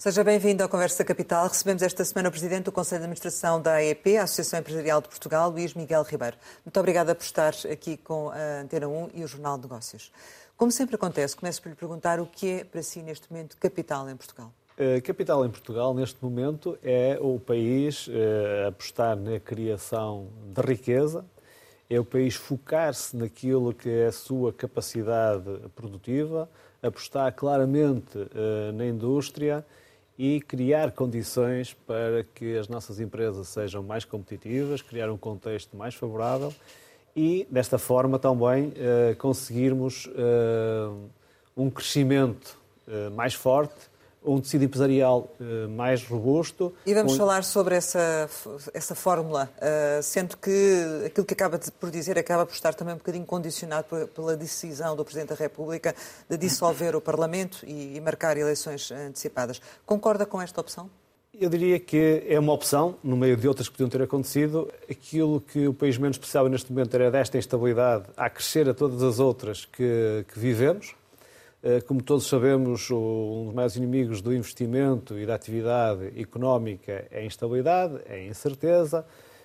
Seja bem-vindo à Conversa Capital. Recebemos esta semana o Presidente do Conselho de Administração da AEP, a Associação Empresarial de Portugal, Luís Miguel Ribeiro. Muito obrigada por estar aqui com a Antena 1 e o Jornal de Negócios. Como sempre acontece, começo por lhe perguntar o que é para si neste momento capital em Portugal. A capital em Portugal, neste momento, é o país a apostar na criação de riqueza, é o país focar-se naquilo que é a sua capacidade produtiva, apostar claramente na indústria e criar condições para que as nossas empresas sejam mais competitivas, criar um contexto mais favorável e, desta forma, também eh, conseguirmos eh, um crescimento eh, mais forte um tecido empresarial uh, mais robusto. E vamos falar sobre essa, essa fórmula, uh, sendo que aquilo que acaba por dizer acaba por estar também um bocadinho condicionado pela decisão do Presidente da República de dissolver o Parlamento e, e marcar eleições antecipadas. Concorda com esta opção? Eu diria que é uma opção, no meio de outras que podiam ter acontecido. Aquilo que o país menos precisava neste momento era desta instabilidade a crescer a todas as outras que, que vivemos. Eh, como todos sabemos, um dos maiores inimigos do investimento e da atividade económica é a instabilidade, é a incerteza,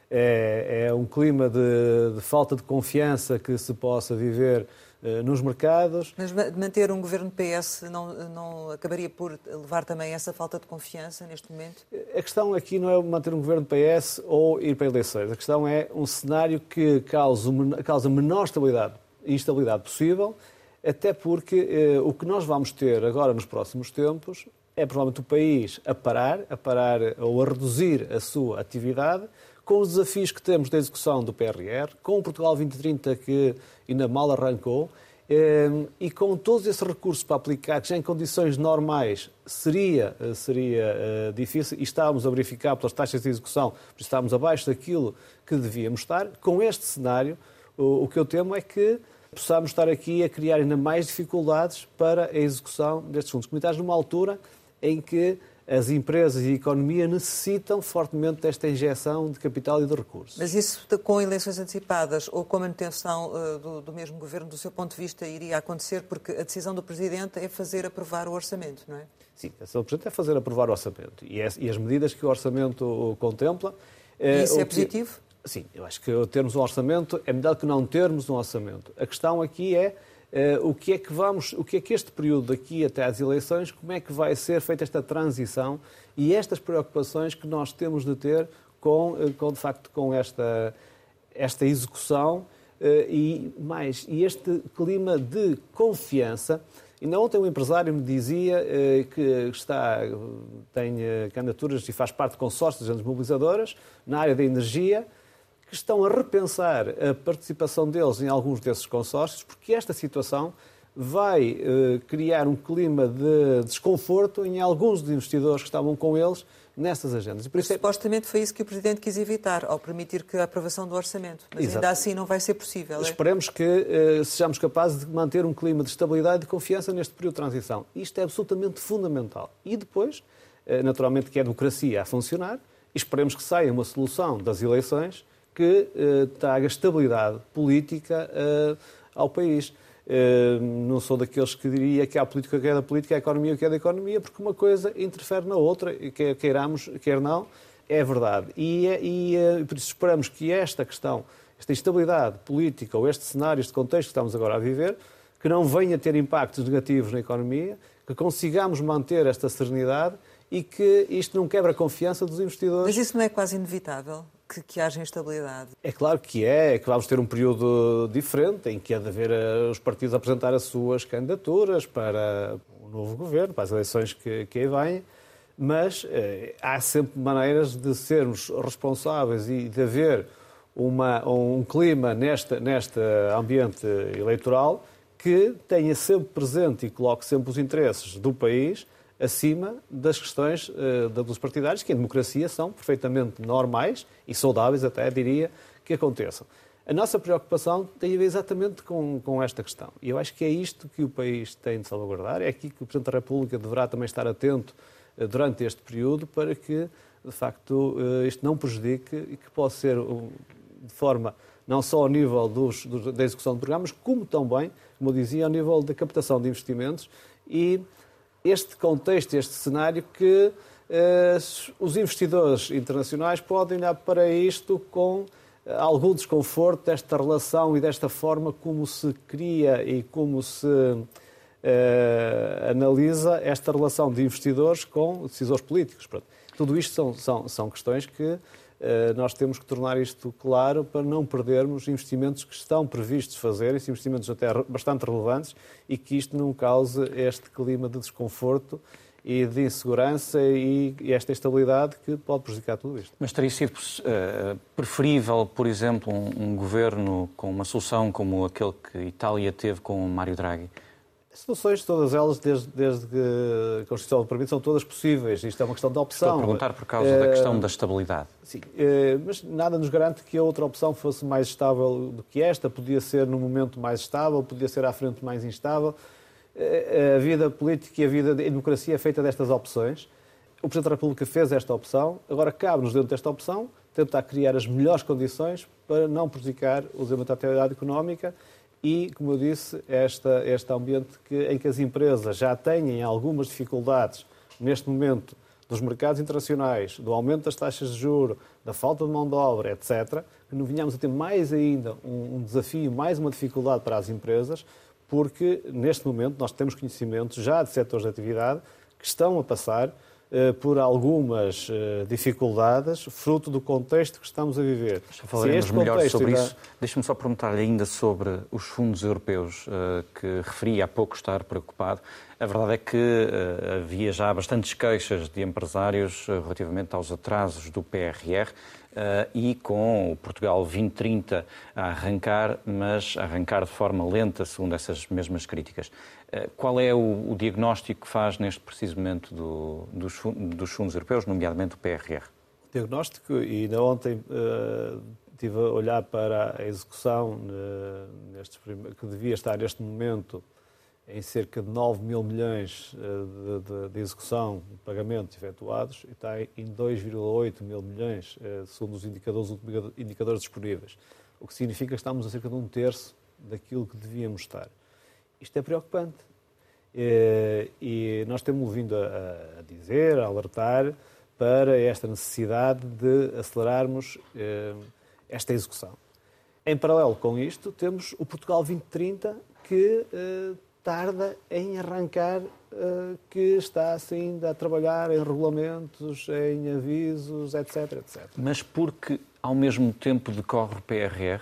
é, é um clima de, de, falta de confiança que se possa viver uh, nos mercados. Mas manter um governo PS não, não acabaria por levar também essa falta de confiança neste momento? A questão aqui não é manter um governo PS ou ir para eleições. A questão é um cenário que cause, causa menor estabilidade e instabilidade possível até porque eh, o que nós vamos ter agora nos próximos tempos é provavelmente o país a parar, a parar ou a reduzir a sua atividade, com os desafios que temos da execução do PRR, com o Portugal 2030 que ainda mal arrancou, eh, e com todos esses recursos para aplicar, que já em condições normais seria, eh, seria difícil, e estávamos a verificar pelas taxas de execução, estávamos abaixo daquilo que devíamos estar, com este cenário, o que eu temo é que possamos estar aqui a criar ainda mais dificuldades para a execução destes fundos comunitários numa altura em que as empresas e a economia necessitam fortemente desta injeção de capital e de recursos. Mas isso com eleições antecipadas ou com a manutenção uh, do, do, mesmo governo, do seu ponto de vista, iria acontecer? Porque a decisão do Presidente é fazer aprovar o orçamento, não é? Sim, a decisão do Presidente é fazer aprovar o orçamento. E, é, e as medidas que o orçamento contempla. E isso é positivo? Sim, eu acho que termos um orçamento é melhor que não termos um orçamento. A questão aqui é uh, o que é que vamos, o que é que este período daqui até às eleições, como é que vai ser feita esta transição e estas preocupações que nós temos de ter com, eh, com de facto, com esta, esta execução uh, e mais, e este clima de confiança. Ainda ontem um empresário me dizia uh, que está, tem candidaturas e faz parte de consórcios de mobilizadoras na área da energia, que estão a repensar a participação deles em alguns desses consórcios, porque esta situação vai eh, criar um clima de desconforto em alguns dos investidores que estavam com eles nessas agendas. É... Supostamente foi isso que o Presidente quis evitar, ao permitir que a aprovação do orçamento. Mas Exato. ainda assim não vai ser possível. É? Esperemos que eh, sejamos capazes de manter um clima de estabilidade e de confiança neste período de transição. Isto é absolutamente fundamental. E depois, eh, naturalmente, que é a democracia a funcionar, esperemos que saia uma solução das eleições que uh, traga estabilidade política uh, ao país. Uh, não sou daqueles que diria que há política que é da política, a economia que é da economia, porque uma coisa interfere na outra, quer queiramos, quer não, é verdade. E, é, e por isso esperamos que esta questão, esta instabilidade política ou este cenário, este contexto que estamos agora a viver, que não venha ter impactos negativos na economia, que consigamos manter esta serenidade e que isto não quebra a confiança dos investidores. Mas isso não é quase inevitável? Que, que haja instabilidade? É claro que é, é que vamos ter um período diferente em que há de haver eh, os partidos apresentar as suas candidaturas para o novo governo, para as eleições que, que aí vêm, mas eh, há sempre maneiras de sermos responsáveis e de haver uma, um clima neste, neste ambiente eleitoral que tenha sempre presente e coloque sempre os interesses do país acima das questões uh, dos partidários, que em democracia são perfeitamente normais e saudáveis, até diria, que aconteçam. A nossa preocupação tem a ver exatamente com, com esta questão. E eu acho que é isto que o país tem de salvaguardar, é aqui que o Presidente da República deverá também estar atento uh, durante este período para que, de facto, uh, isto não prejudique e que possa ser de forma não só ao nível dos, dos, da execução de programas, como também, como eu dizia, ao nível da captação de investimentos e este contexto, este cenário que uh, os investidores internacionais podem olhar para isto com algum desconforto desta relação e desta forma como se cria e como se uh, analisa esta relação de investidores com decisores políticos. Pronto. Tudo isto são, são, são questões que nós temos que tornar isto claro para não perdermos investimentos que estão previstos fazer, esses investimentos até bastante relevantes, e que isto não cause este clima de desconforto e de insegurança e, esta instabilidade que pode prejudicar tudo isto. Mas teria sido uh, preferível, por exemplo, um, um, governo com uma solução como aquele que Itália teve com Mário Draghi? Soluções, todas elas, desde, desde que a Constituição o permite, são todas possíveis. Isto é uma questão de opção. Estou a perguntar por causa uh, da questão da estabilidade. Sim, uh, mas nada nos garante que a outra opção fosse mais estável do que esta. Podia ser no momento mais estável, podia ser à frente mais instável a vida política e a vida de democracia é feita destas opções. O Presidente da República fez esta opção, agora cabe-nos, dentro desta opção, tentar criar as melhores condições para não prejudicar o desenvolvimento da atividade económica e, como eu disse, esta, este ambiente que, em que as empresas já têm algumas dificuldades neste momento dos mercados internacionais, do aumento das taxas de juro, da falta de mão de obra, etc., que não venhamos a ter mais ainda um, um desafio, mais uma dificuldade para as empresas, porque neste momento nós temos conhecimento já de setores de atividade que estão a passar por algumas uh, dificuldades, fruto do contexto que estamos a viver. Já falaremos melhor sobre ainda... isso. Deixe-me só perguntar-lhe ainda sobre os fundos europeus, uh, que referi há pouco estar preocupado. A verdade é que havia já bastantes queixas de empresários relativamente aos atrasos do PRR. Uh, e com o Portugal 2030 a arrancar, mas a arrancar de forma lenta, segundo essas mesmas críticas. Uh, qual é o, o, diagnóstico que faz neste preciso momento do, dos, dos, fundos europeus, nomeadamente o PRR? O diagnóstico, e ainda ontem uh, estive a olhar para a execução que devia estar neste momento em cerca de 9 mil milhões eh, de, de, de execução de pagamentos efetuados e está em 2,8 mil milhões, eh, segundo os indicadores, indicadores disponíveis. O que significa que estamos a cerca de um terço daquilo que devíamos estar. Isto é preocupante. Eh, e nós temos vindo a dizer, a alertar para esta necessidade de acelerarmos esta execução. Em paralelo com isto, temos o Portugal 2030, que tarda em arrancar uh, que está ainda a trabalhar em regulamentos, em avisos, etc, etc. Mas porque ao mesmo tempo decorre o PRR,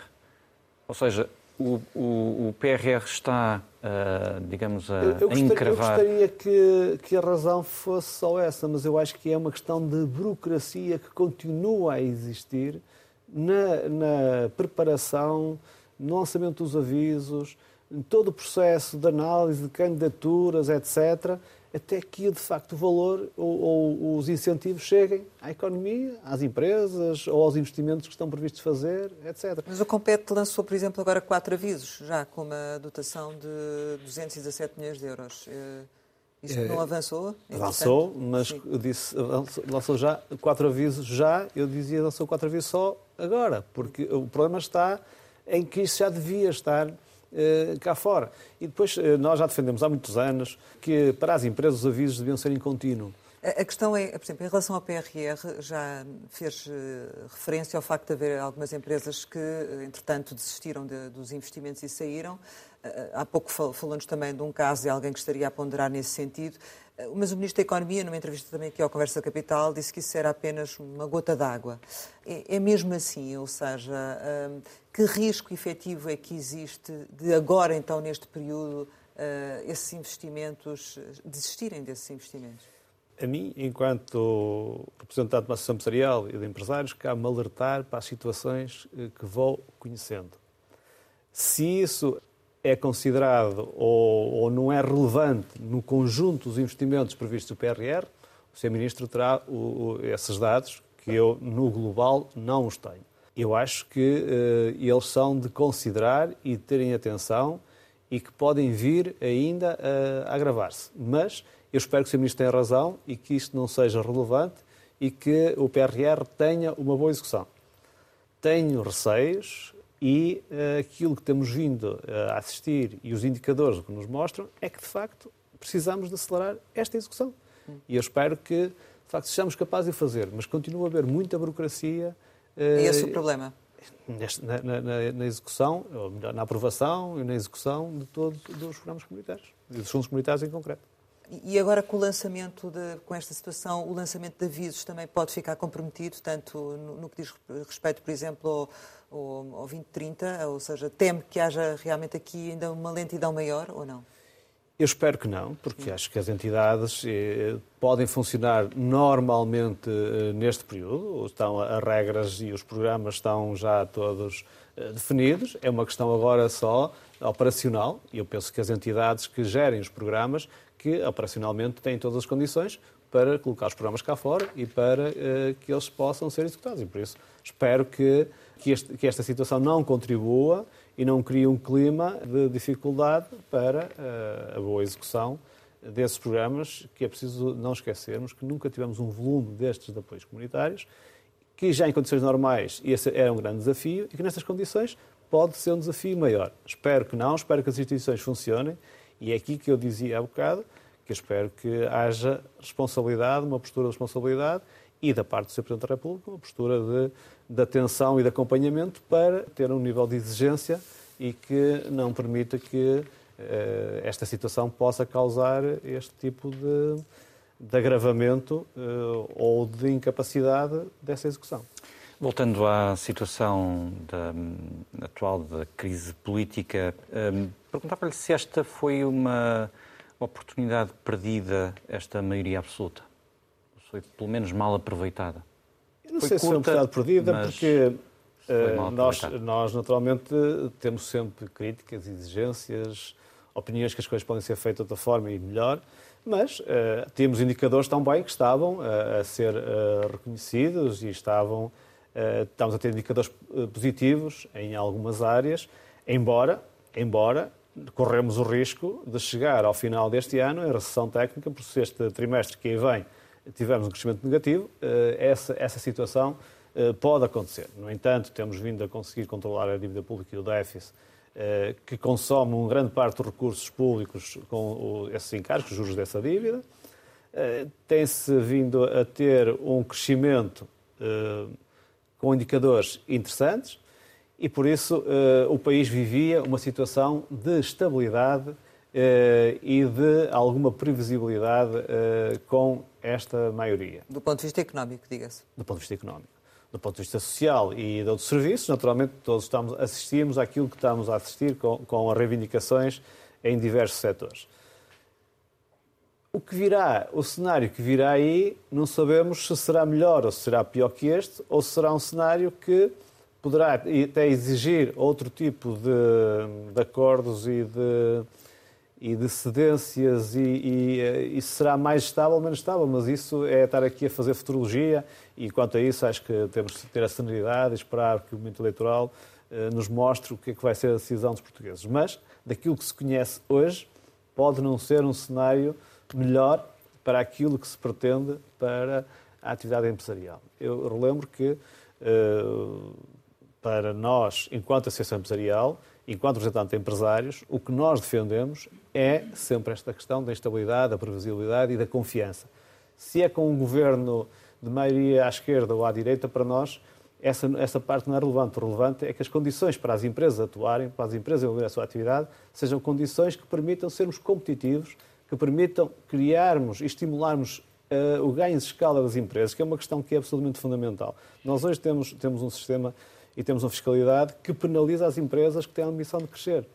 ou seja, o, o, o PRR está, uh, digamos, a, eu, eu gostaria, encravar... Eu gostaria que, que a razão fosse só essa, mas eu acho que é uma questão de burocracia que continua a existir na, na preparação, no lançamento dos avisos, em todo o processo de análise de candidaturas, etc., até que de facto o valor ou, ou, os incentivos cheguem à economia, às empresas ou aos investimentos que estão previstos fazer, etc. Mas o Compete lançou, por exemplo, agora quatro avisos, já com uma dotação de 217 milhões de euros. Eh, isto não é, avançou? avançou, mas eu disse, lançou já quatro avisos já, eu dizia lançou quatro avisos só agora, porque o problema está em que isso já devia estar eh, cá fora. E depois, eh, nós já defendemos há muitos anos que para as empresas os avisos deviam ser em contínuo. A questão é, por exemplo, em relação ao PRR, já fez eh, referência ao facto de haver algumas empresas que, entretanto, desistiram de, dos investimentos e saíram. Há pouco falou-nos também de um caso de alguém que estaria a ponderar nesse sentido. Mas o Ministro da Economia, numa entrevista também aqui ao Conversa Capital, disse que isso era apenas uma gota d'água. É, é mesmo assim, ou seja, hum, que risco efetivo é que existe de agora, então, neste período, hum, esses investimentos, desistirem desses investimentos? A mim, enquanto representante de uma associação empresarial e de empresários, cabe-me alertar para as situações eh, que vou conhecendo. Se isso é considerado ou, ou, não é relevante no conjunto dos investimentos previstos do PRR, o Sr. Ministro terá o, o, esses dados que eu, no global, não os tenho. Eu acho que uh, eles são de considerar e de terem atenção e que podem vir ainda uh, a agravar-se. Mas eu espero que o Sr. Ministro tenha razão e que isto não seja relevante e que o PRR tenha uma boa execução. Tenho receios, e uh, aquilo que temos vindo uh, a assistir e os indicadores que nos mostram é que, de facto, precisamos de acelerar esta execução. E eu espero que, de facto, sejamos capazes de fazer, mas continua a haver muita burocracia. E esse é o problema? Na, na, na, execução, ou melhor, na aprovação e na execução de todos os programas comunitários, e dos fundos comunitários em concreto. E agora com o lançamento, de, com esta situação, o lançamento de avisos também pode ficar comprometido, tanto no, no que diz respeito, por exemplo, ao, ao, ao 2030, ou seja, teme que haja realmente aqui ainda uma lentidão maior ou não? Eu espero que não, porque acho que as entidades eh, podem funcionar normalmente eh, neste período. Estão as regras e os programas estão já todos eh, definidos. É uma questão agora só operacional eu penso que as entidades que gerem os programas, que operacionalmente têm todas as condições para colocar os programas cá fora e para uh, que eles possam ser executados. E por isso espero que, que, este, que esta situação não contribua e não cria um clima de dificuldade para uh, a boa execução desses programas, que é preciso não esquecermos que nunca tivemos um volume destes de apoios comunitários, que já em condições normais esse era um grande desafio e que nestas condições pode ser um desafio maior. Espero que não, espero que as instituições funcionem e é aqui que eu dizia há bocado que espero que haja responsabilidade, uma postura de responsabilidade e da parte do Sr. Presidente da República uma postura de de atenção e de acompanhamento para ter um nível de exigência e que não permita que eh, esta situação possa causar este tipo de, de agravamento eh, ou de incapacidade dessa execução. Voltando à situação da, atual da crise política, um, perguntava-lhe se esta foi uma oportunidade perdida, esta maioria absoluta. Foi pelo menos mal aproveitada. Não foi sei curta, se foi bocado perdida, porque uh, nós, nós, naturalmente, temos sempre críticas, exigências, opiniões que as coisas podem ser feitas de outra forma e melhor, mas uh, temos indicadores também que estavam uh, a ser reconhecidos e estavam, estamos a ter indicadores positivos em algumas áreas, embora, embora corremos o risco de chegar ao final deste ano em recessão técnica, por se este trimestre que aí vem tivemos um crescimento negativo, eh, essa, essa situação eh, pode acontecer. No entanto, temos vindo a conseguir controlar a dívida pública e o déficit, eh, que consome uma grande parte dos recursos públicos com esses encargos, os juros dessa dívida. Tem-se vindo a ter um crescimento com indicadores interessantes e, por isso, o país vivia uma situação de estabilidade e de alguma previsibilidade com esta maioria. Do ponto de vista económico, diga-se. Do ponto de vista económico. Do ponto de vista social e de outros serviços, naturalmente todos estamos, assistimos àquilo que estamos a assistir com, com reivindicações em diversos setores. O que virá, o cenário que virá aí, não sabemos se será melhor ou se será pior que este, ou se será um cenário que poderá até exigir outro tipo de, de acordos e de, e de cedências e, e, e, será mais estável ou menos estável, mas isso é estar aqui a fazer futurologia e quanto a isso acho que temos de ter a sanidade e esperar que o momento eleitoral eh, nos mostre o que é que vai ser a decisão dos portugueses. Mas, daquilo que se conhece hoje, pode não ser um cenário melhor para aquilo que se pretende para a atividade empresarial. Eu relembro que, eh, para nós, enquanto Associação Empresarial, enquanto representante de empresários, o que nós defendemos é sempre esta questão da estabilidade, da previsibilidade e da confiança. Se é com um governo de maioria à esquerda ou à direita, para nós, essa, essa parte não é relevante. O relevante é que as condições para as empresas atuarem, para as empresas desenvolverem a sua atividade, sejam condições que permitam sermos competitivos, que permitam criarmos e estimularmos uh, o ganho de escala das empresas, que é uma questão que é absolutamente fundamental. Nós hoje temos, temos um sistema e temos uma fiscalidade que penaliza as empresas que têm a ambição de crescer.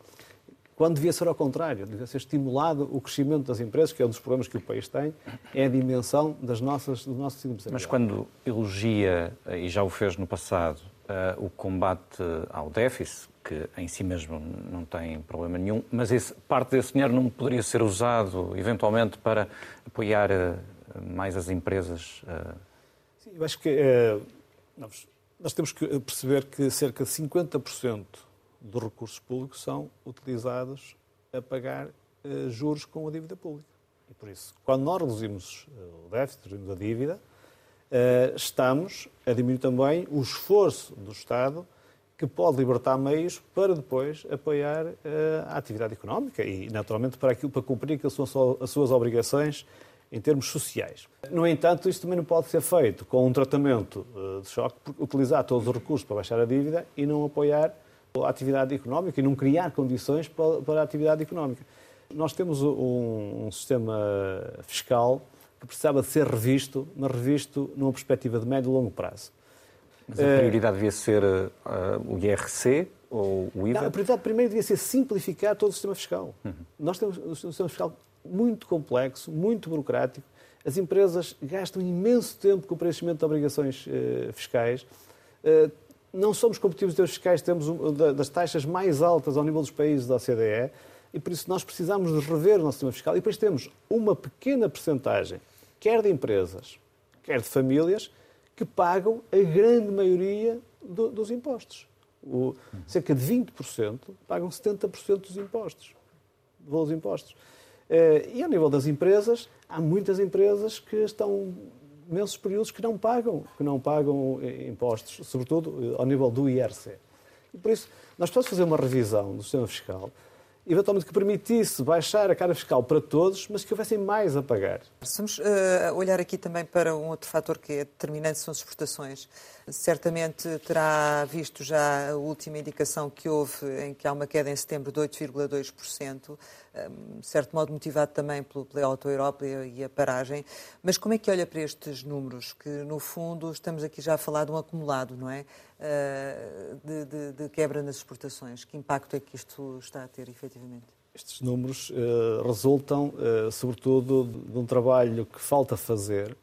Quando devia ser ao contrário, devia ser estimulado o crescimento das empresas, que é um dos problemas que o país tem, é a dimensão das nossas, do nosso tecido Mas quando elogia, e já o fez no passado, uh, o combate ao déficit, que em si mesmo não tem problema nenhum, mas esse, parte desse dinheiro não poderia ser usado, eventualmente, para apoiar uh, mais as empresas? Uh... Sim, eu acho que uh, nós temos que perceber que cerca de 50% dos recursos públicos são utilizados a pagar juros com a dívida pública. E por isso, quando nós reduzimos o déficit, reduzimos a dívida, estamos a diminuir também o esforço do Estado que pode libertar meios para depois apoiar uh, a atividade económica e, naturalmente, para, aquilo, para cumprir suas, as suas obrigações em termos sociais. No entanto, isto também não pode ser feito com um tratamento uh, de choque, utilizar todos os recursos para baixar a dívida e não apoiar a atividade económica e não criar condições para, para a atividade económica. Nós temos um, um sistema fiscal que precisava de ser revisto, mas revisto numa perspectiva de médio e longo prazo. Mas a prioridade devia ser uh, o IRC ou o IVA? Não, a prioridade primeiro devia ser simplificar todo o sistema fiscal. Uhum. Nós temos um sistema fiscal muito complexo, muito burocrático. As empresas gastam imenso tempo com o preenchimento de obrigações uh, fiscais. Uh, não somos competitivos em termos fiscais, temos um, das taxas mais altas ao nível dos países da OCDE e por isso nós precisamos de rever o nosso sistema fiscal. E depois temos uma pequena percentagem, quer de empresas, quer de famílias, que pagam a grande maioria do, dos impostos. O, cerca de 20% pagam 70% dos impostos, dos impostos. Eh, e ao nível das empresas, há muitas empresas que estão imensos períodos que não pagam, que não pagam eh, impostos, sobretudo eh, ao nível do IRC. E por isso, nós precisamos fazer uma revisão do sistema fiscal eventualmente que permitisse baixar a carga fiscal para todos, mas que houvessem mais a pagar. Vamos uh, olhar aqui também para um outro fator que é determinante, são as exportações. Certamente terá visto já a última indicação que houve, em que há uma queda em setembro de 8,2%, de certo modo motivado também pela Auto-Europa e a paragem. Mas como é que olha para estes números? Que, no fundo, estamos aqui já a falar de um acumulado, não é? Eh, de, de, de quebra nas exportações. Que impacto é que isto está a ter, efetivamente? Estes números uh, resultam, uh, sobretudo, de um trabalho que falta fazer,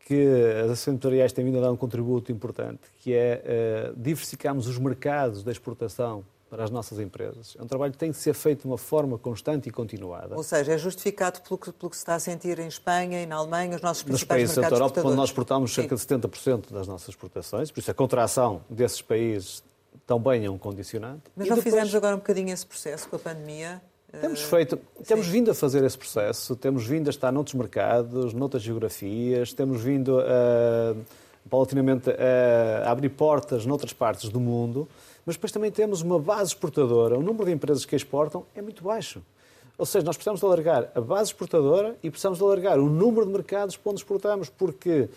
que as ações empresariais têm vindo a dar um contributo importante, que é uh, diversificarmos os mercados da exportação para as nossas empresas. É um trabalho que tem de ser feito de uma forma constante e continuada. Ou seja, é justificado pelo que, pelo que se está a sentir em Espanha e na Alemanha, os nossos principais Nos países da Europa, quando nós exportamos cerca de 70% das nossas exportações, por isso a contração desses países também é um condicionante. Mas e não depois... fizemos agora um bocadinho esse processo com a pandemia? Temos feito, temos Sim. vindo a fazer esse processo, temos vindo a estar noutros mercados, noutras geografias, temos vindo a, paulatinamente a, a abrir portas noutras partes do mundo mas depois também temos uma base exportadora. O número de empresas que exportam é muito baixo. Ou seja, nós precisamos de alargar a base exportadora e precisamos de alargar o número de mercados para onde exportamos, porque uh,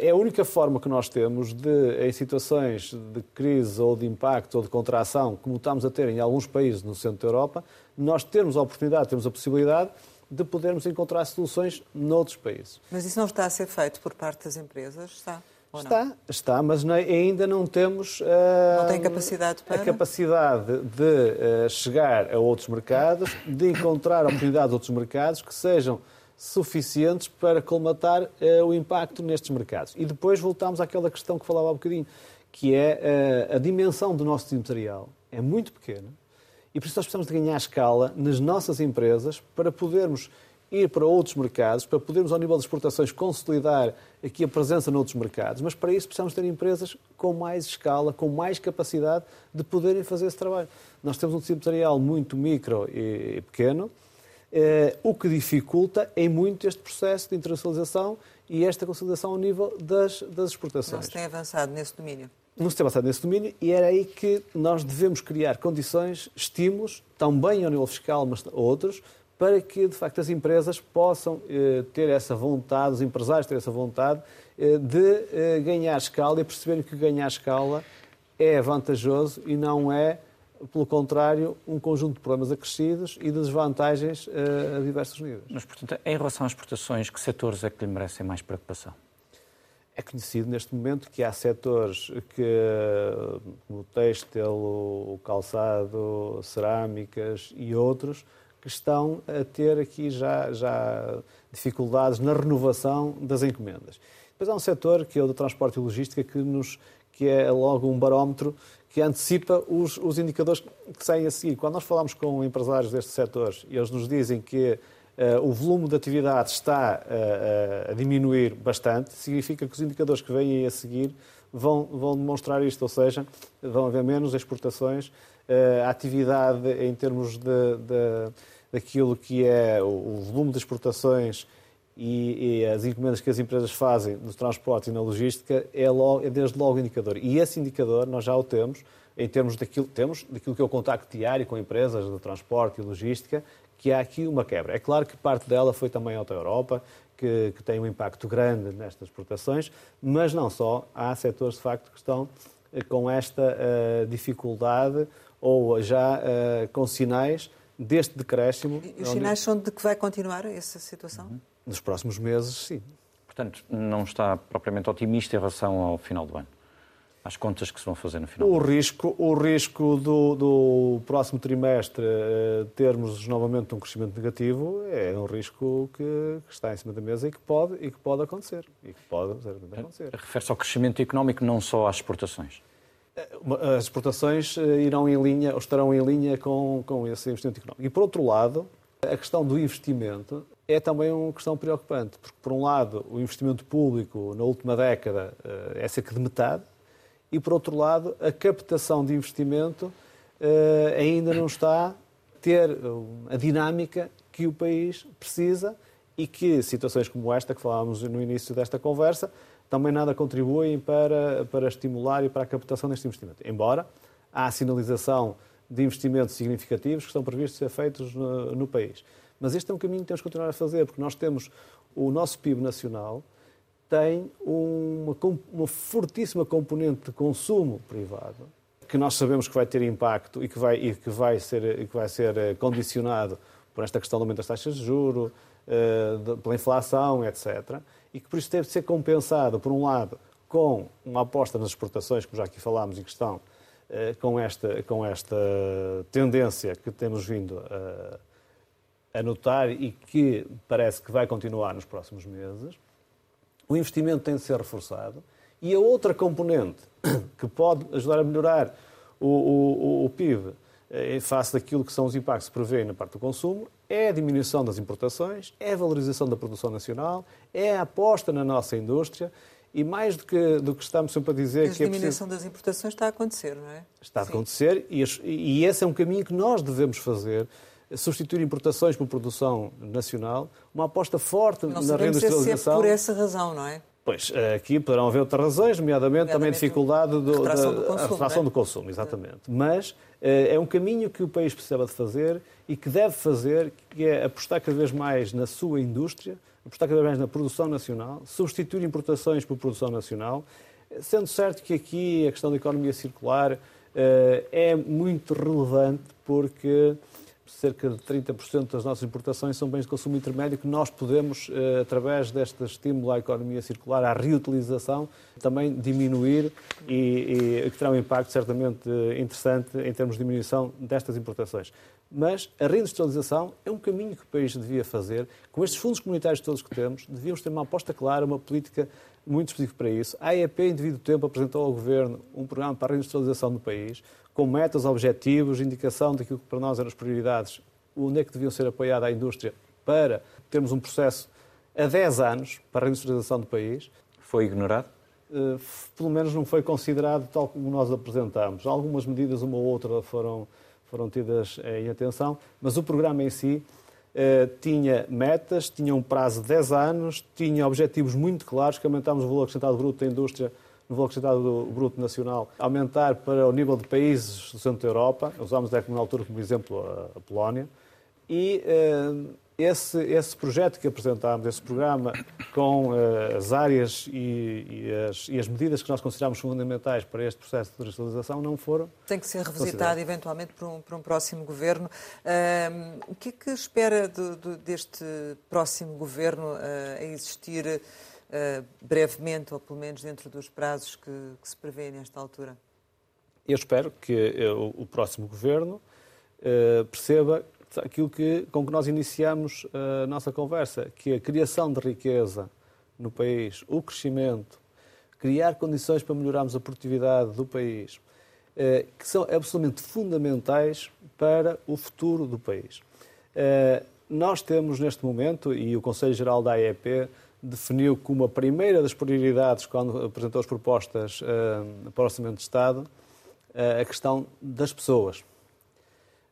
é a única forma que nós temos de, em situações de crise ou de impacto ou de contração, como estamos a ter em alguns países no centro da Europa, nós termos a oportunidade, temos a possibilidade de podermos encontrar soluções noutros países. Mas isso não está a ser feito por parte das empresas? Está? Está, está, mas ainda não temos não tem capacidade para... a capacidade de uh, chegar a outros mercados, de encontrar oportunidades a outros mercados que sejam suficientes para colmatar uh, o impacto nestes mercados. E depois voltamos àquela questão que falava há um bocadinho, que é a dimensão do nosso material é muito pequena e por isso nós precisamos de ganhar escala nas nossas empresas para podermos ir para outros mercados, para podermos, ao nível de exportações, consolidar aqui a presença noutros mercados. Mas para isso precisamos ter empresas com mais escala, com mais capacidade de poderem fazer esse trabalho. Nós temos um tecido empresarial muito micro e pequeno, eh, o que dificulta em muito este processo de internacionalização e esta consolidação ao nível das, das exportações. Não se tem avançado nesse domínio? Não se tem avançado nesse domínio e era aí que nós devemos criar condições, estímulos, também ao nível fiscal, mas outros, para que, de facto, as empresas possam eh, ter essa vontade, os empresários terem essa vontade eh, de eh, ganhar escala e perceberem que ganhar escala é vantajoso e não é, pelo contrário, um conjunto de problemas acrescidos e de desvantagens a diversos níveis. Mas, portanto, em relação às exportações, que setores é que lhe merecem mais preocupação? É conhecido neste momento que há setores que, como o têxtil, o calçado, cerâmicas e outros, que estão a ter aqui já, já dificuldades na renovação das encomendas. Depois há um setor que é o do transporte e logística que, nos, que é logo um barómetro que antecipa os, os indicadores que saem a seguir. Quando nós falamos com empresários destes setores e eles nos dizem que uh, o volume de atividade está uh, a diminuir bastante, significa que os indicadores que vêm a seguir vão, vão demonstrar isto, ou seja, vão haver menos exportações, uh, a atividade em termos de, de daquilo que é o volume de exportações e, e, as encomendas que as empresas fazem no transporte e na logística é, logo, é desde logo indicador. E esse indicador nós já o temos em termos daquilo, temos, daquilo que é o contacto diário com empresas de transporte e logística, que há aqui uma quebra. É claro que parte dela foi também a Auto Europa, que, que tem um impacto grande nestas exportações, mas não só. Há setores, de facto, que estão eh, com esta uh, dificuldade ou já uh, com sinais deste decréscimo. E os sinais são de que vai continuar essa situação? Uhum. Nos próximos meses, sim. Portanto, não está propriamente otimista em relação ao final do ano? Às contas que se vão fazer no final? O risco, o risco do, do próximo trimestre uh, termos novamente um crescimento negativo é um risco que, que, está em cima da mesa e que pode, e que pode acontecer. E que pode acontecer. Refere-se ao crescimento económico, não só às exportações? Eh, as exportações eh, irão em linha, ou estarão em linha com, com esse investimento económico. E, por outro lado, a questão do investimento é também uma questão preocupante, porque, por um lado, o investimento público na última década é cerca de metade, e, por outro lado, a captação de investimento ainda não está a ter a dinâmica que o país precisa e que situações como esta que falámos no início desta conversa também nada contribuem para, para estimular e para a captação deste investimento. Embora há sinalização de investimentos significativos que estão previstos ser feitos no, no país. Mas este é um caminho que temos que continuar a fazer, porque nós temos o nosso PIB nacional tem uma, uma fortíssima componente de consumo privado, que nós sabemos que vai ter impacto e que vai, e que vai, ser, que vai ser eh, condicionado por esta questão do aumento das taxas de juros, pela inflação, etc e que por isso deve ser compensado, por um lado, com uma aposta nas exportações, como já aqui falámos, e que estão eh, com esta, com esta tendência que temos vindo a, a notar e que parece que vai continuar nos próximos meses. O investimento tem de ser reforçado. E a outra componente que pode ajudar a melhorar o, o, o PIB em face daquilo que são os impactos que prevê na parte do consumo, é a diminuição das importações, é a valorização da produção nacional, é a aposta na nossa indústria e mais do que, do que estamos sempre a dizer... A que a diminuição é preciso... das importações está a acontecer, não é? Está a Sim. acontecer e, e esse é um caminho que nós devemos fazer, substituir importações por produção nacional, uma aposta forte não na reindustrialização. Se é por essa razão, não é? Pois, aqui poderão haver outras razões, nomeadamente, nomeadamente também a dificuldade do, da do consumo, a retração é? do consumo, exatamente. Mas eh, é um caminho que o país precisava de fazer e que deve fazer, que é apostar cada vez mais na sua indústria, apostar cada vez mais na produção nacional, substituir importações por produção nacional, sendo certo que aqui a questão da economia circular eh, é muito relevante porque cerca de 30% das nossas importações são bens de consumo intermédio que nós podemos, eh, através deste estímulo à economia circular, à reutilização, também diminuir e, e que terá um impacto certamente interessante em termos de diminuição destas importações. Mas a reindustrialização é um caminho que o país devia fazer. Com estes fundos comunitários todos que temos, devíamos ter uma aposta clara, uma política muito específica para isso. A AEP, em devido tempo, apresentou ao Governo um programa para a reindustrialização do país, com metas, objetivos, indicação daquilo que para nós eram as prioridades, onde é que deviam ser apoiada a indústria para termos um processo a 10 anos para a reindustrialização do país. Foi ignorado? Uh, pelo menos não foi considerado tal como nós apresentamos. Algumas medidas, uma ou outra, foram, foram tidas em atenção, mas o programa em si tinha metas, tinha um prazo de 10 anos, tinha objetivos muito claros, que aumentámos o valor acrescentado bruto da indústria no valor acrescentado do bruto nacional, aumentar para o nível de países do centro da Europa, usámos na altura como exemplo a Polónia, e uh, esse, esse projeto que apresentámos, esse programa, com uh, as áreas e, e, as, e, as, medidas que nós consideramos fundamentais para este processo de digitalização não foram. Tem que ser revisitado eventualmente por um, por um próximo governo. Uh, o que é que espera de, de, deste próximo governo a existir? uh, brevemente, ou pelo menos dentro dos prazos que, que se prevê nesta altura? Eu espero que uh, o próximo governo uh, perceba aquilo que, com que nós iniciamos a nossa conversa, que a criação de riqueza no país, o crescimento, criar condições para melhorarmos a produtividade do país, que são absolutamente fundamentais para o futuro do país. Nós temos neste momento, e o Conselho Geral da AEP definiu como a primeira das prioridades, quando apresentou as propostas para o Orçamento de Estado, a questão das pessoas.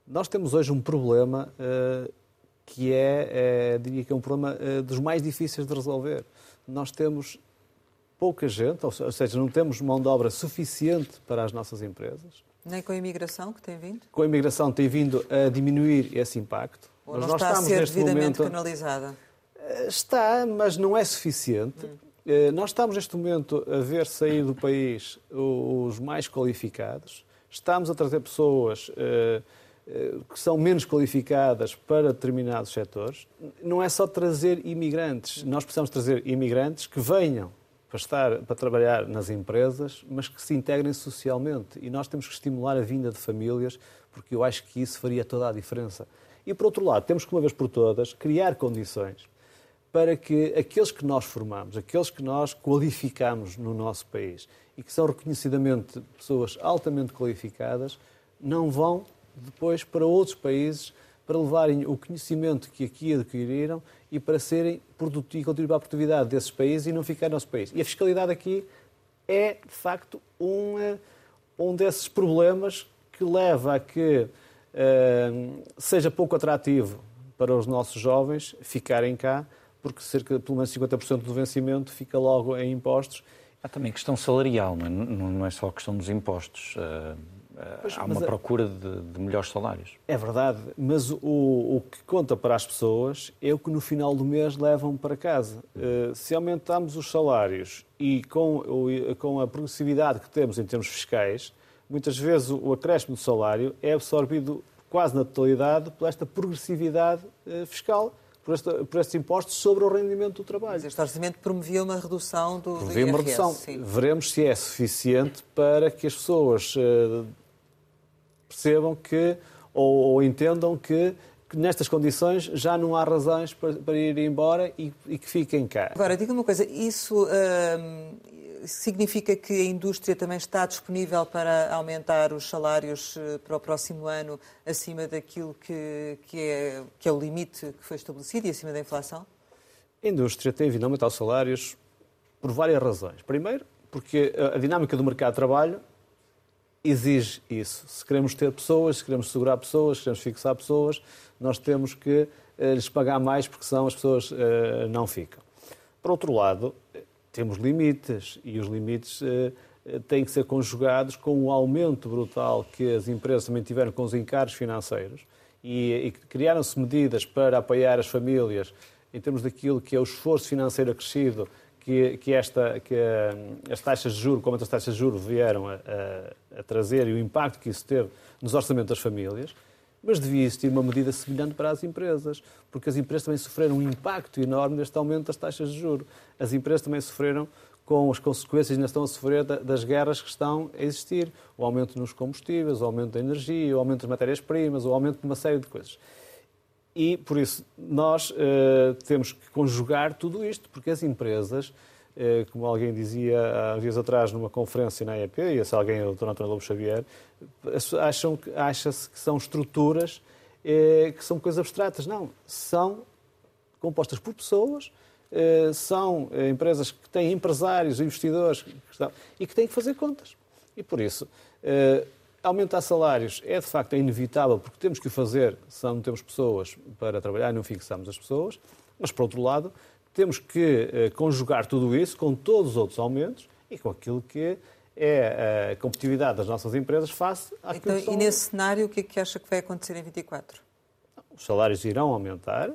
Nós temos hoje um problema uh, que é, é diria que é um problema é, dos mais difíceis de resolver. Nós temos pouca gente, ou seja, não temos mão de obra suficiente para as nossas empresas. Nem com a imigração que tem vindo? Com a imigração tem vindo a diminuir esse impacto. Ou não está a ser devidamente momento, canalizada? Eh, está, mas não é suficiente. Hum. Nós estamos neste momento a ver sair do país os mais qualificados. Estamos a trazer pessoas que são menos qualificadas para determinados setores. Não é só trazer imigrantes. Nós precisamos trazer imigrantes que venham para estar para trabalhar nas empresas, mas que se integrem socialmente. E nós temos que estimular a vinda de famílias, porque eu acho que isso faria toda a diferença. E por outro lado, temos que uma vez por todas criar condições para que aqueles que nós formamos, aqueles que nós qualificamos no nosso país e que são reconhecidamente pessoas altamente qualificadas, não vão depois para outros países para levarem o conhecimento que aqui adquiriram e para serem produtivos e contribuir para a produtividade desses países e não ficar no nosso país. E a fiscalidade aqui é, de facto, um, um desses problemas que leva a que uh, seja pouco atrativo para os nossos jovens ficarem cá, porque cerca de pelo menos 50% do vencimento fica logo em impostos. Há também questão salarial, não é, não é só a questão dos impostos. Uh Pois, Há uma procura de, de, melhores salários. É verdade, mas o, o, que conta para as pessoas é o que no final do mês levam para casa. Uh, se aumentarmos os salários e com, o, com a progressividade que temos em termos fiscais, muitas vezes o acréscimo do salário é absorvido quase na totalidade por esta progressividade uh, fiscal. Por, esta, por, estes impostos sobre o rendimento do trabalho. Mas este orçamento promovia uma redução do, promovia do IRS. uma redução. Sim. Veremos se é suficiente para que as pessoas uh, percebam que, ou, ou entendam que, que, nestas condições já não há razões para, para ir embora e, e, que fiquem cá. Agora, diga uma coisa, isso hum, significa que a indústria também está disponível para aumentar os salários eh, para o próximo ano acima daquilo que, que, é, que é o limite que foi estabelecido e acima da inflação? A indústria tem vindo a aumentar os salários por várias razões. Primeiro, porque a dinâmica do mercado de trabalho exige isso. Se queremos ter pessoas, se queremos segurar pessoas, se queremos fixar pessoas, nós temos que eh, lhes pagar mais porque senão as pessoas eh, não ficam. Por outro lado, temos limites e os limites eh, têm que ser conjugados com o aumento brutal que as empresas também tiveram com os encargos financeiros e, e criaram-se medidas para apoiar as famílias em termos daquilo que é o esforço financeiro acrescido que, que, esta, que hum, as taxas de juros, como as taxas de juros vieram a, a, a, trazer e o impacto que isso teve nos orçamentos das famílias, mas devia existir uma medida semelhante para as empresas, porque as empresas também sofreram um impacto enorme neste aumento das taxas de juros. As empresas também sofreram com as consequências, ainda estão a sofrer das guerras que estão a existir. O aumento nos combustíveis, o aumento da energia, o aumento das matérias-primas, o aumento de uma série de coisas. E, por isso, nós uh, temos que conjugar tudo isto, porque as empresas, uh, como alguém dizia há dias atrás numa conferência na EEP, e esse alguém é o Dr. António Lobo Xavier, acham que, acha-se que são estruturas uh, que são coisas abstratas. Não, são compostas por pessoas, são empresas que têm empresários, investidores que estão, e que têm que fazer contas. E, por isso, Aumentar salários é de facto inevitável porque temos que o fazer se não temos pessoas para trabalhar e não fixamos as pessoas, mas por outro lado temos que eh, conjugar tudo isso com todos os outros aumentos e com aquilo que é a competitividade das nossas empresas face àquilo então, E nesse cenário, o que é que acha que vai acontecer em 24? Os salários irão aumentar,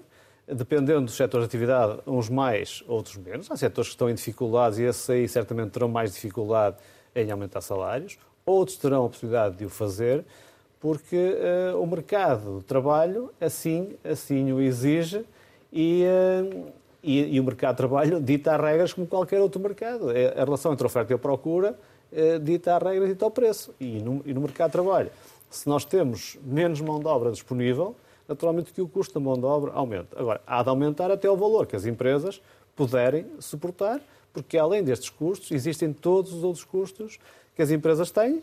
dependendo dos setores de atividade, uns mais, outros menos. Há setores que estão em dificuldades e esses aí certamente terão mais dificuldade em aumentar salários outros terão a possibilidade de o fazer, porque uh, o mercado de trabalho assim, assim o exige e, uh, e, e, o mercado de trabalho dita as regras como qualquer outro mercado. É, a relação entre oferta e procura uh, dita as regras e dita o preço. E no, e no mercado de trabalho, se nós temos menos mão de obra disponível, naturalmente que o custo da mão de obra aumenta. Agora, há de aumentar até o valor que as empresas puderem suportar, porque além destes custos, existem todos os outros custos que as empresas têm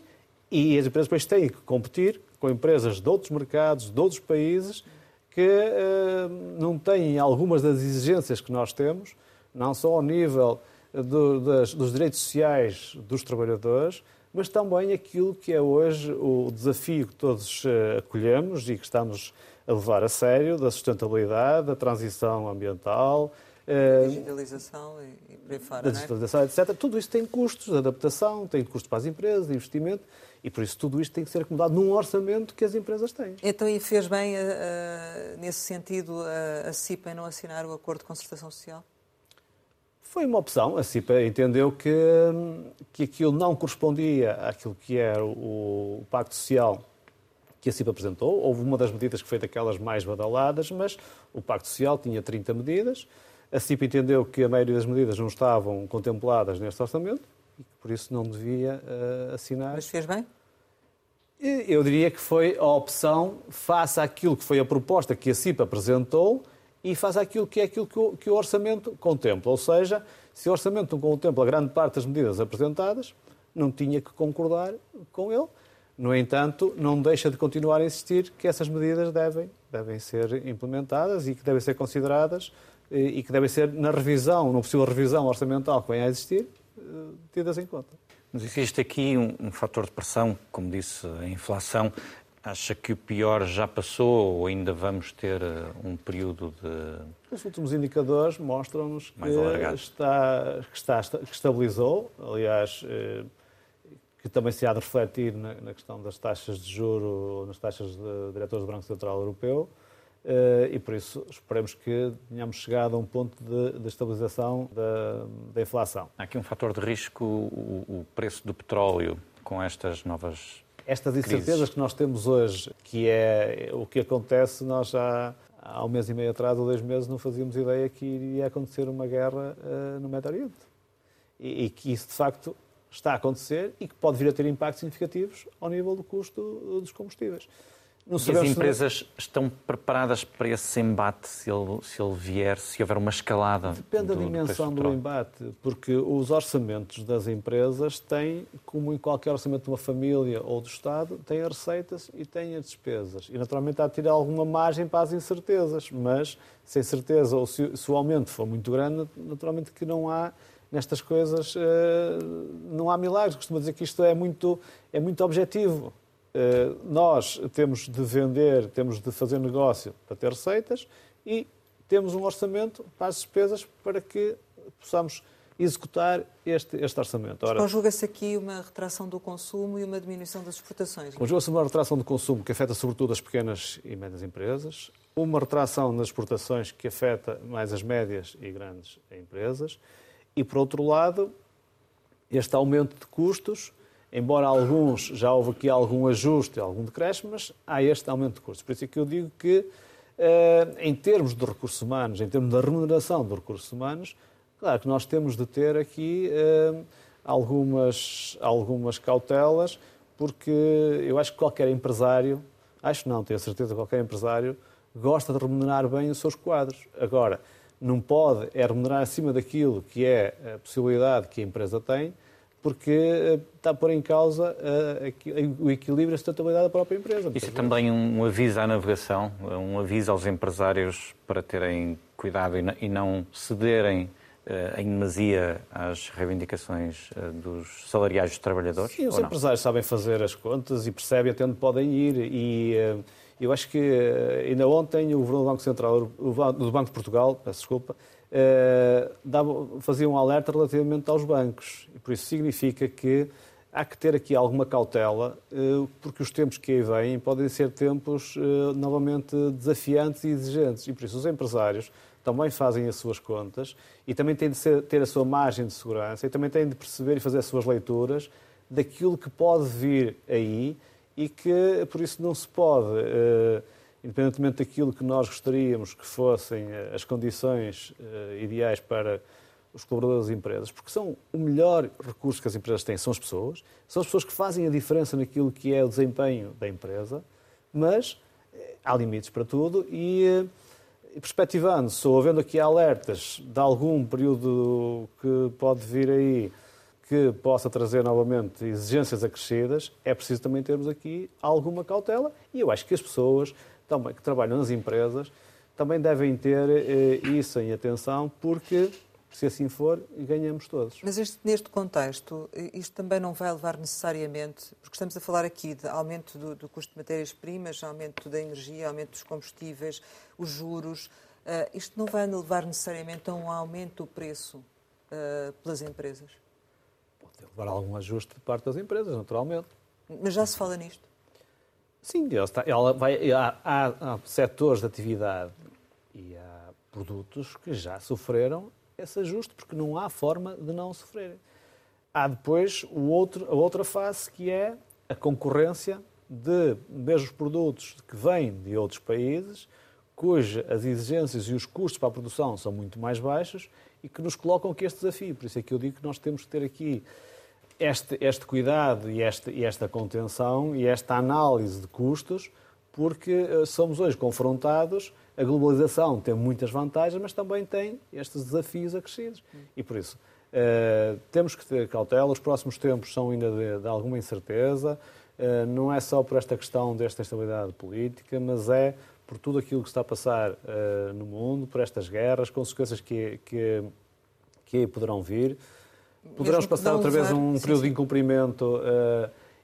e as empresas depois têm que competir com empresas de outros mercados, de outros países, que uh, não têm algumas das exigências que nós temos, não só ao nível do, das, dos direitos sociais dos trabalhadores, mas também aquilo que é hoje o desafio que todos eh, acolhemos e que estamos a levar a sério, da sustentabilidade, da transição ambiental, digitalização e, e por aí fora, da é? digitalização, é? etc. Tudo isso tem custos de adaptação, tem custos para as empresas, de investimento, e por isso tudo isto tem que ser acomodado num orçamento que as empresas têm. Então, e fez bem, uh, nesse sentido, uh, a CIPA em não assinar o acordo de concertação social? Foi uma opção. A CIPA entendeu que, que aquilo não correspondia àquilo que era o, o Pacto Social que a CIPA apresentou. Houve uma das medidas que foi daquelas mais badaladas, mas o Pacto Social tinha 30 medidas. A CIPA entendeu que a maioria das medidas não estavam contempladas neste orçamento e que por isso não devia uh, assinar. Mas fez bem? Eu diria que foi a opção face àquilo que foi a proposta que a CIPA apresentou e face àquilo que é aquilo que o, que o orçamento contempla. Ou seja, se o orçamento não contempla grande parte das medidas apresentadas, não tinha que concordar com ele. No entanto, não deixa de continuar a insistir que essas medidas devem, devem ser implementadas e que devem ser consideradas e que devem ser, na revisão, numa possível revisão orçamental que venha a existir, eh, tidas em conta. Mas existe aqui um, um fator de pressão, como disse, a inflação. Acha que o pior já passou ou ainda vamos ter eh, um período de. Os últimos indicadores mostram-nos que, está, que, está, que estabilizou. Aliás, que também se há de refletir na, na questão das taxas de juro, nas taxas de diretores do Banco Central Europeu. Uh, e por isso esperemos que tenhamos chegado a um ponto de, de estabilização da, da, inflação. Há aqui um fator de risco, o, o preço do petróleo com estas novas. Estas incertezas que nós temos hoje, que é o que acontece, nós já há um mês e meio atrás ou dois meses não fazíamos ideia que iria acontecer uma guerra uh, no Médio Oriente. E, e que isso de facto está a acontecer e que pode vir a ter impactos significativos ao nível do custo dos combustíveis. Não e as empresas não... estão preparadas para esse embate, se ele, se ele vier, se houver uma escalada? Depende do, da dimensão do, do embate, porque os orçamentos das empresas têm, como em qualquer orçamento de uma família ou do Estado, têm as receitas e têm as despesas. E naturalmente há de tirar alguma margem para as incertezas, mas sem certeza, ou se, se o aumento for muito grande, naturalmente que não há nestas coisas eh, não há milagres. Costumo dizer que isto é muito, é muito objetivo. Eh, nós temos de vender, temos de fazer negócio para ter receitas e temos um orçamento para as despesas para que possamos executar este, este orçamento. Conjuga-se aqui uma retração do consumo e uma diminuição das exportações. Conjuga-se uma retração do consumo que afeta sobretudo as pequenas e médias empresas, uma retração nas exportações que afeta mais as médias e grandes empresas e, por outro lado, este aumento de custos embora alguns já houve aqui algum ajuste, algum decréscimo, mas há este aumento de custos. Por isso é que eu digo que, eh, em termos de recursos humanos, em termos da remuneração dos recursos humanos, claro que nós temos de ter aqui eh, algumas, algumas cautelas, porque eu acho que qualquer empresário, acho não, tenho a certeza que qualquer empresário gosta de remunerar bem os seus quadros. Agora, não pode é remunerar acima daquilo que é a possibilidade que a empresa tem, porque eh, está a pôr em causa uh, o equilíbrio e a sustentabilidade da própria empresa. Isso é também um aviso à navegação, um aviso aos empresários para terem cuidado e não cederem uh, em demasia às reivindicações dos salariais dos trabalhadores? Sim, os empresários sabem fazer as contas e percebem até onde podem ir e eu acho que ainda ontem o Governo do Banco Central, do Banco de Portugal, peço desculpa, eh, fazia um alerta relativamente aos bancos. E por isso significa que há que ter aqui alguma cautela, eh, porque os tempos que aí vêm podem ser tempos eh, novamente desafiantes e exigentes. E por isso os empresários também fazem as suas contas e também têm de ser, ter a sua margem de segurança e também têm de perceber e fazer as suas leituras daquilo que pode vir aí e que por isso não se pode independentemente daquilo que nós gostaríamos que fossem eh, as condições uh, ideais para os colaboradores das empresas, porque são o melhor recurso que as empresas têm, são as pessoas, são as pessoas que fazem a diferença naquilo que é o desempenho da empresa, mas eh, há limites para tudo e, perspectivando-se ou havendo aqui alertas de algum período que pode vir aí que possa trazer novamente exigências acrescidas, é preciso também termos aqui alguma cautela e eu acho que as pessoas que trabalham nas empresas também devem ter eh, isso em atenção, porque Se assim for, ganhamos todos. Mas este, neste contexto, isto também não vai levar necessariamente, porque estamos a falar aqui de aumento do, do custo de matérias-primas, aumento da energia, aumento dos combustíveis, os juros. Uh, isto não vai levar necessariamente a um aumento do preço uh, pelas empresas? Pode levar a algum ajuste de parte das empresas, naturalmente. Mas já se fala nisto? Sim, está, ela vai, há, há, há setores de atividade e há produtos que já sofreram esse ajuste, porque não há forma de não sofrerem. Há depois o outro, a outra face que é a concorrência de mesmos produtos que vêm de outros países, cujas as exigências e os custos para a produção são muito mais baixos e que nos colocam aqui este desafio. Por isso é que eu digo que nós temos que ter aqui este, este cuidado e esta, e esta contenção e esta análise de custos, porque eh, somos hoje confrontados a globalização tem muitas vantagens, mas também tem estes desafios acrescidos. E por isso, uh, temos que ter cautela. Os próximos tempos são ainda de, de alguma incerteza. Uh, não é só por esta questão desta estabilidade política, mas é por tudo aquilo que está a passar uh, no mundo, por estas guerras, consequências que, que, que poderão vir. Poderemos passar outra vez um sim, período sim. de incumprimento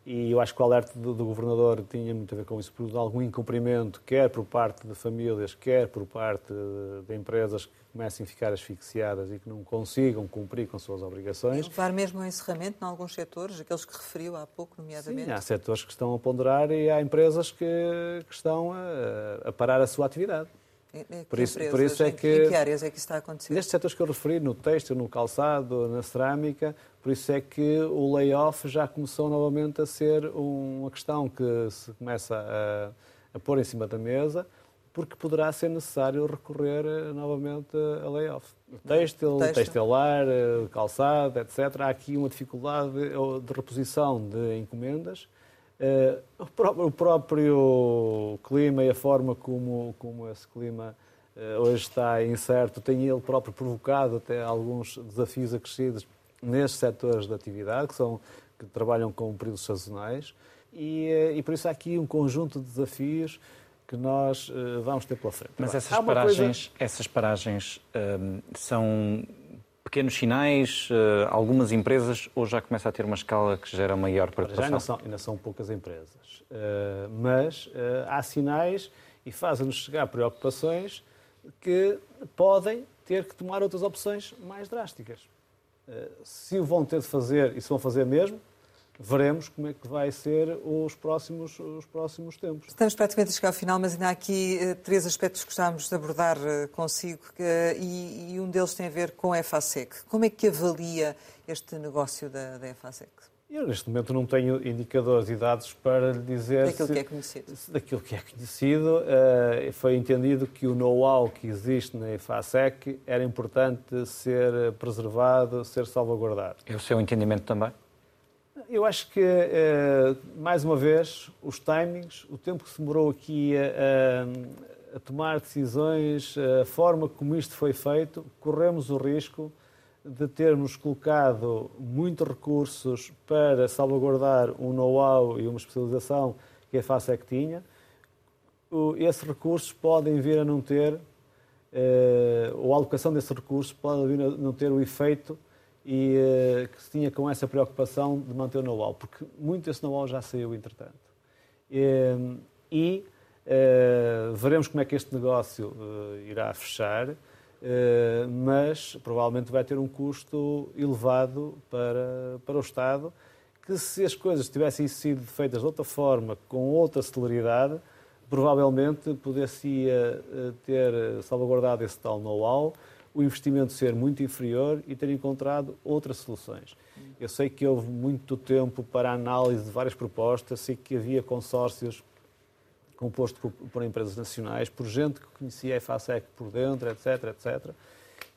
e eu acho que o alerta do, do, Governador tinha muito a ver com isso, por algum incumprimento, quer por parte de famílias, quer por parte de, de empresas que comecem a ficar asfixiadas e que não consigam cumprir com suas obrigações. E levar mesmo ao encerramento em alguns setores, aqueles que referiu há pouco, nomeadamente? Sim, há setores que estão a ponderar e há empresas que, que estão a, a parar a sua atividade. Por isso, por isso é que, em que áreas é que está a acontecer? Nestes setores que eu referi, no têxtil, no calçado, na cerâmica, por isso é que o layoff já começou novamente a ser uma questão que se começa a, a pôr em cima da mesa, porque poderá ser necessário recorrer eh, novamente a layoff. Têxtil, textilar, eh, calçado, etc. Há aqui uma dificuldade de reposição de encomendas o, próprio, clima e a forma como, como esse clima uh, hoje está incerto tem ele próprio provocado até alguns desafios acrescidos nestes setores de atividade, que, são, que trabalham com períodos sazonais, e, uh, e por isso há aqui um conjunto de desafios que nós vamos ter pela frente. Mas essas paragens, coisa... essas paragens são pequenos sinais? Uh, algumas empresas ou já começa a ter uma escala que gera maior preocupação? Já ainda são, ainda são poucas empresas. Uh, mas uh, há sinais e fazem-nos chegar preocupações que podem ter que tomar outras opções mais drásticas. se o vão ter de fazer, e se vão fazer mesmo, veremos como é que vai ser os próximos, os próximos tempos. Estamos praticamente a chegar ao final, mas ainda há aqui uh, três aspectos que gostávamos de abordar uh, consigo uh, e, e, um deles tem a ver com a EFASEC. Como é que avalia este negócio da, da EFASEC? Eu, neste momento, não tenho indicadores e dados para lhe dizer. Daquilo se, que é conhecido. daquilo que é conhecido. foi entendido que o know-how que existe na EFASEC era importante ser preservado, ser salvaguardado. É o seu entendimento também? Eu acho que, eh, mais uma vez, os timings, o tempo que se demorou aqui a, a, tomar decisões, a forma como isto foi feito, corremos o risco de termos colocado muitos recursos para salvaguardar um know-how e uma especialização que a FASEC tinha. Esses recursos podem vir a não ter, eh, ou a alocação desses recursos pode vir a não ter o efeito e uh, que se tinha com essa preocupação de manter o know-how, porque muito desse know-how já saiu, entretanto. Uh, e uh, veremos como é que este negócio irá fechar, mas provavelmente vai ter um custo elevado para, para o Estado, que se as coisas tivessem sido feitas de outra forma, com outra celeridade, provavelmente poderia ter salvaguardado esse tal know-how o investimento ser muito inferior e ter encontrado outras soluções. Eu sei que houve muito tempo para a análise de várias propostas, sei que havia consórcios compostos por, por empresas nacionais, por gente que conhecia a EFASEC por dentro, etc, etc.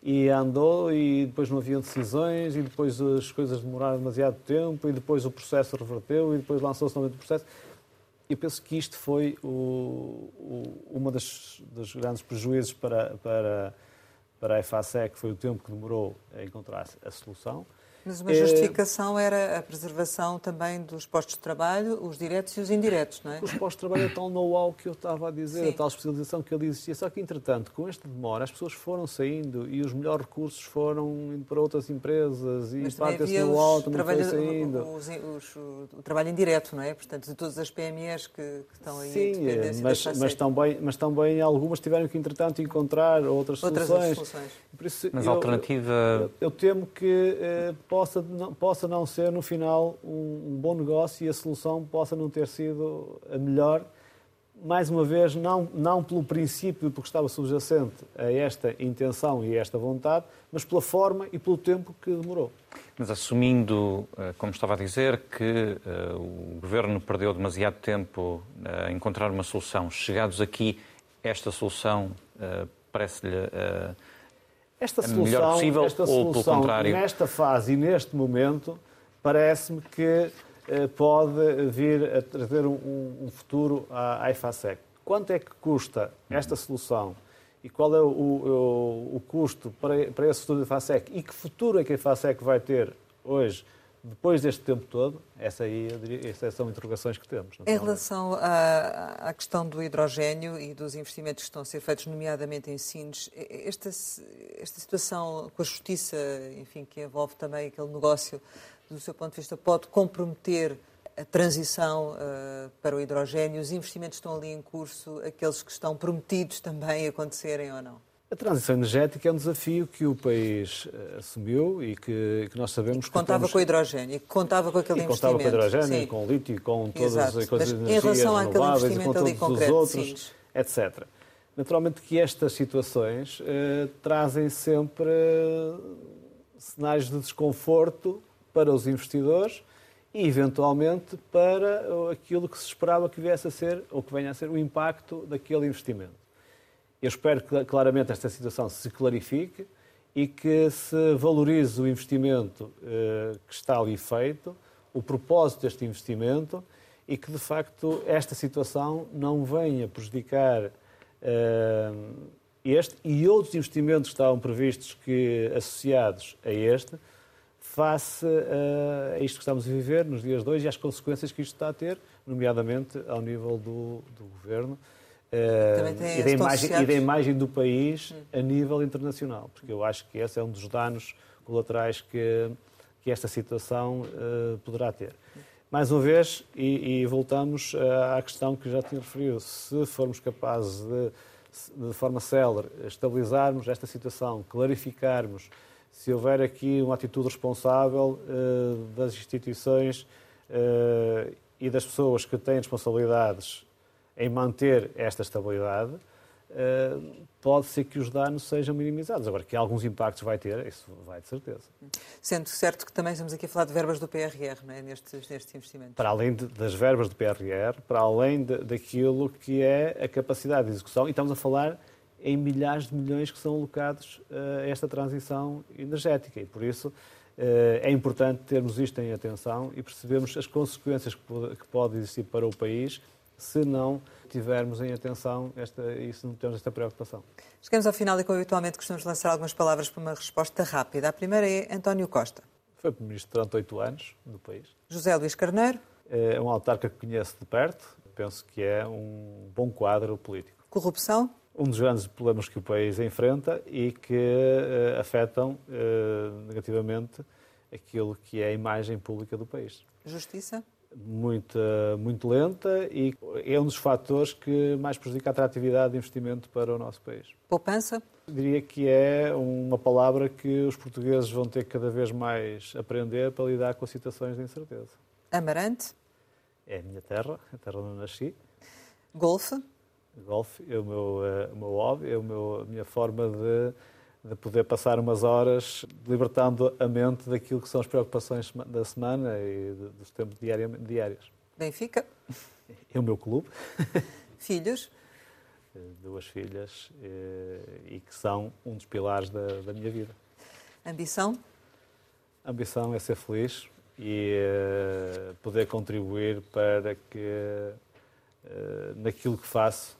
E andou e depois não haviam decisões e depois as coisas demoraram demasiado tempo e depois o processo reverteu e depois lançou-se novamente o processo. Eu penso que isto foi o, o, uma das, dos grandes prejuízos para, para para a EFASEC foi o tempo que demorou a encontrar a solução. Mas uma justificação era a preservação também dos postos de trabalho, os diretos e os indiretos, não é? Os postos de trabalho é tal know-how que eu estava a dizer, Sim. a tal especialização que ali existia. Só que, entretanto, com esta demora, as pessoas foram saindo e os melhores recursos foram indo para outras empresas e parte desse know-how também foi saindo. Os, os, o trabalho indireto, não é? Portanto, de todas as PMEs que, que estão aí Sim, mas, mas, também, mas também algumas tiveram que, entretanto, encontrar outras, outras soluções. soluções. Isso, mas a alternativa... Eu, eu temo que eh, possa, não, possa não ser, no final, um, um bom negócio e a solução possa não ter sido a melhor mais uma vez, não, não pelo princípio, porque estava subjacente a esta intenção e a esta vontade, mas pela forma e pelo tempo que demorou. Mas assumindo, eh, como estava a dizer, que uh, o Governo perdeu demasiado tempo a encontrar uma solução, chegados aqui, esta solução parece-lhe esta solução, melhor possível esta ou solução, pelo contrário? Nesta fase e neste momento, parece-me que pode vir a trazer um, futuro à, à IFASEC. Quanto é que custa esta solução e qual é o, o, o custo para, para esse futuro da IFASEC e que futuro é que a IFASEC vai ter hoje, depois deste tempo todo? Essa aí, diria, essas são interrogações que temos. Em relação à, à, questão do hidrogênio e dos investimentos que estão a ser feitos, nomeadamente em Sines, esta, esta situação com a justiça, enfim, que envolve também aquele negócio, do seu ponto de vista, pode comprometer a transição uh, para o hidrogênio? Os investimentos estão ali em curso, aqueles que estão prometidos também acontecerem ou não? A transição energética é um desafio que o país uh, assumiu e que, que nós sabemos que. Contava temos... com o hidrogênio, que contava com aquele e investimento. Contava com o hidrogênio, Sim. com o lítio, com todas Exato. as coisas de energias renováveis, com todos concreto, os outros, sim. etc. Naturalmente que estas situações uh, trazem sempre cenários de desconforto para os investidores e, eventualmente, para aquilo que se esperava que viesse a ser, ou que venha a ser, o impacto daquele investimento. Eu espero que, claramente, esta situação se clarifique e que se valorize o investimento eh, que está ali feito, o propósito deste investimento e que, de facto, esta situação não venha prejudicar eh, este e outros investimentos que estavam previstos que, associados a este, face a isto que estamos a viver nos dias de hoje e às consequências que isto está a ter, nomeadamente ao nível do, do governo e, da imagem, e, da imagem, do país hum. a nível internacional, porque eu acho que esse é um dos danos colaterais que, que esta situação uh, poderá ter. Mais uma vez, e, e, voltamos à questão que já tinha referido, se formos capazes de, de forma célere, estabilizarmos esta situação, clarificarmos se houver aqui uma atitude responsável uh, das instituições uh, e das pessoas que têm responsabilidades em manter esta estabilidade, uh, pode ser que os danos sejam minimizados. Agora, que alguns impactos vai ter, isso vai de certeza. Sendo certo que também estamos aqui a falar de verbas do PRR, não é? nestes, nestes investimentos. Para além de, das verbas do PRR, para além de, daquilo que é a capacidade de execução, e estamos a falar em milhares de milhões que são alocados eh, a esta transição energética. E por isso eh, é importante termos isto em atenção e percebermos as consequências que podem existir para o país se não tivermos em atenção esta, e se não temos esta preocupação. Chegamos ao final e, como habitualmente, costumamos lançar algumas palavras para uma resposta rápida. A primeira é António Costa. Foi Primeiro-Ministro durante oito anos do país. José Luís Carneiro. É um autarca que conheço de perto. Penso que é um bom quadro político. Corrupção um dos grandes problemas que o país enfrenta e que uh, afetam uh, negativamente aquilo que é a imagem pública do país. Justiça? Muito, muito lenta e é um dos fatores que mais prejudica a atratividade de investimento para o nosso país. Poupança? Diria que é uma palavra que os portugueses vão ter cada vez mais aprender para lidar com situações de incerteza. Amarante? É a minha terra, a terra onde nasci. Golfe? golfe é o meu, uh, o meu hobby, é o meu, a minha forma de, de poder passar umas horas libertando a mente daquilo que são as preocupações da semana e dos tempos diários. Benfica? É o meu clube. Filhos? Eh, duas filhas e, eh, e que são um dos pilares da, da minha vida. Ambição? A ambição é ser feliz e uh, poder contribuir para que naquilo que faço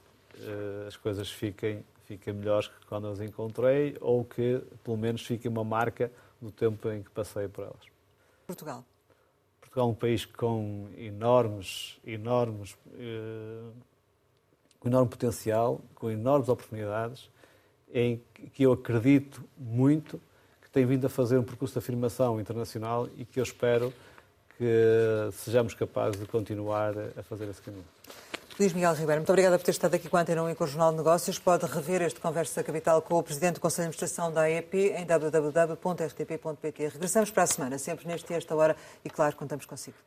as coisas fiquem, fiquem melhores que quando as encontrei ou que pelo menos fique uma marca do tempo em que passei por elas. Portugal? Portugal é um país com enormes, enormes, eh, com enorme potencial, com enormes oportunidades, em que eu acredito muito que tem vindo a fazer um percurso de afirmação internacional e que eu espero que sejamos capazes de continuar a fazer esse caminho. Luís Miguel Ribeiro, muito obrigada por ter estado aqui com a Antena 1 e com o Jornal de Negócios. Pode rever este Conversa Capital com o Presidente do Conselho de Administração da AEP em www.rtp.pt. Regressamos para a semana, sempre neste e esta hora, e claro, contamos consigo.